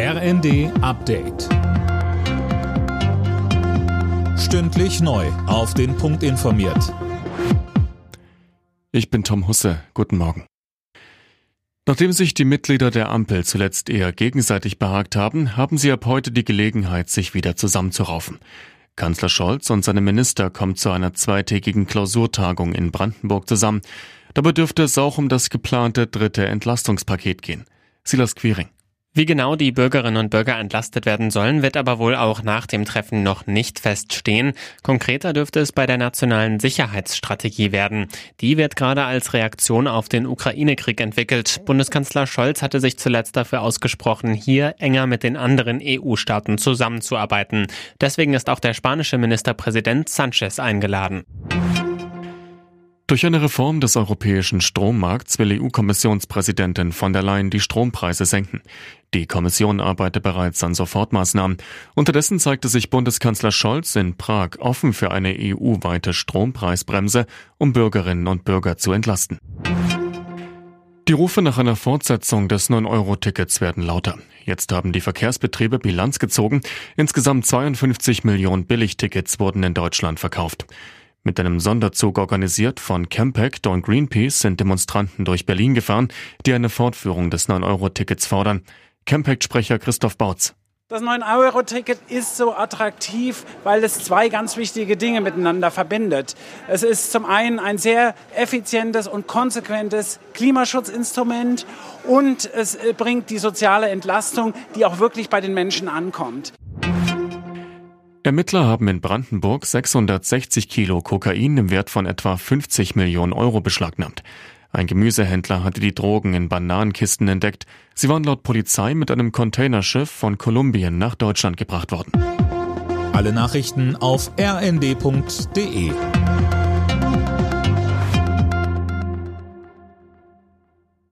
RND Update. Stündlich neu. Auf den Punkt informiert. Ich bin Tom Husse. Guten Morgen. Nachdem sich die Mitglieder der Ampel zuletzt eher gegenseitig behagt haben, haben sie ab heute die Gelegenheit, sich wieder zusammenzuraufen. Kanzler Scholz und seine Minister kommen zu einer zweitägigen Klausurtagung in Brandenburg zusammen. Dabei dürfte es auch um das geplante dritte Entlastungspaket gehen. Silas Quiring. Wie genau die Bürgerinnen und Bürger entlastet werden sollen, wird aber wohl auch nach dem Treffen noch nicht feststehen. Konkreter dürfte es bei der nationalen Sicherheitsstrategie werden. Die wird gerade als Reaktion auf den Ukraine-Krieg entwickelt. Bundeskanzler Scholz hatte sich zuletzt dafür ausgesprochen, hier enger mit den anderen EU-Staaten zusammenzuarbeiten. Deswegen ist auch der spanische Ministerpräsident Sanchez eingeladen. Durch eine Reform des europäischen Strommarkts will EU-Kommissionspräsidentin von der Leyen die Strompreise senken. Die Kommission arbeitet bereits an Sofortmaßnahmen. Unterdessen zeigte sich Bundeskanzler Scholz in Prag offen für eine EU-weite Strompreisbremse, um Bürgerinnen und Bürger zu entlasten. Die Rufe nach einer Fortsetzung des 9-Euro-Tickets werden lauter. Jetzt haben die Verkehrsbetriebe Bilanz gezogen. Insgesamt 52 Millionen Billigtickets wurden in Deutschland verkauft. Mit einem Sonderzug organisiert von Campact und Greenpeace sind Demonstranten durch Berlin gefahren, die eine Fortführung des 9-Euro-Tickets fordern. Campact-Sprecher Christoph Bautz. Das 9-Euro-Ticket ist so attraktiv, weil es zwei ganz wichtige Dinge miteinander verbindet. Es ist zum einen ein sehr effizientes und konsequentes Klimaschutzinstrument und es bringt die soziale Entlastung, die auch wirklich bei den Menschen ankommt. Ermittler haben in Brandenburg 660 Kilo Kokain im Wert von etwa 50 Millionen Euro beschlagnahmt. Ein Gemüsehändler hatte die Drogen in Bananenkisten entdeckt. Sie waren laut Polizei mit einem Containerschiff von Kolumbien nach Deutschland gebracht worden. Alle Nachrichten auf rnd.de